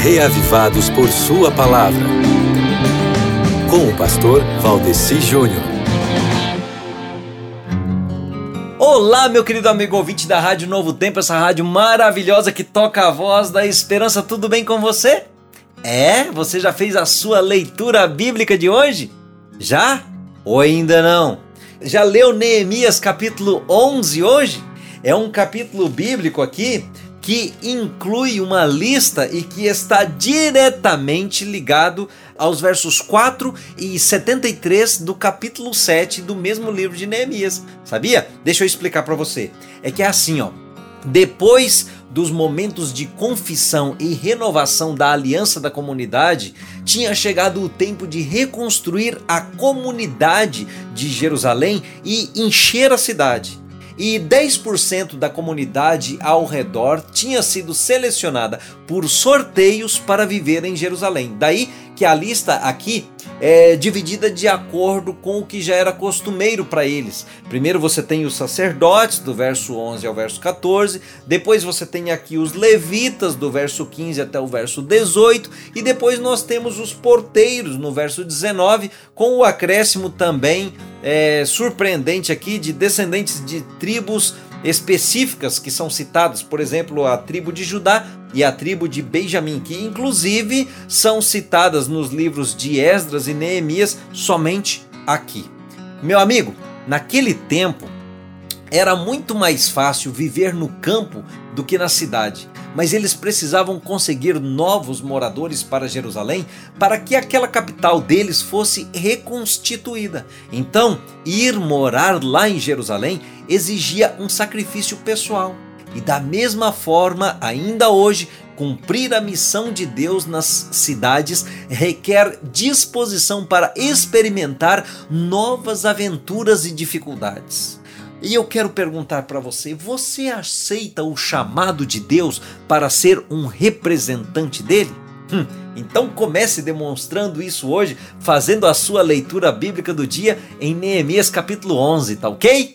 reavivados por Sua palavra. Com o pastor Valdeci Júnior. Olá, meu querido amigo ouvinte da Rádio Novo Tempo, essa rádio maravilhosa que toca a voz da esperança. Tudo bem com você? É? Você já fez a sua leitura bíblica de hoje? Já? Ou ainda não? Já leu Neemias capítulo 11 hoje? É um capítulo bíblico aqui que inclui uma lista e que está diretamente ligado aos versos 4 e 73 do capítulo 7 do mesmo livro de Neemias. Sabia? Deixa eu explicar para você. É que é assim, ó. Depois dos momentos de confissão e renovação da aliança da comunidade, tinha chegado o tempo de reconstruir a comunidade de Jerusalém e encher a cidade e 10% da comunidade ao redor tinha sido selecionada por sorteios para viver em Jerusalém. Daí que a lista aqui é dividida de acordo com o que já era costumeiro para eles. Primeiro você tem os sacerdotes, do verso 11 ao verso 14, depois você tem aqui os levitas, do verso 15 até o verso 18, e depois nós temos os porteiros, no verso 19, com o acréscimo também é, surpreendente aqui de descendentes de tribos específicas que são citadas, por exemplo, a tribo de Judá e a tribo de Benjamim, que inclusive são citadas nos livros de Esdras e Neemias somente aqui. Meu amigo, naquele tempo era muito mais fácil viver no campo do que na cidade mas eles precisavam conseguir novos moradores para Jerusalém para que aquela capital deles fosse reconstituída. Então, ir morar lá em Jerusalém exigia um sacrifício pessoal. E da mesma forma, ainda hoje, cumprir a missão de Deus nas cidades requer disposição para experimentar novas aventuras e dificuldades. E eu quero perguntar para você: você aceita o chamado de Deus para ser um representante dele? Hum, então comece demonstrando isso hoje, fazendo a sua leitura bíblica do dia em Neemias capítulo 11, tá ok?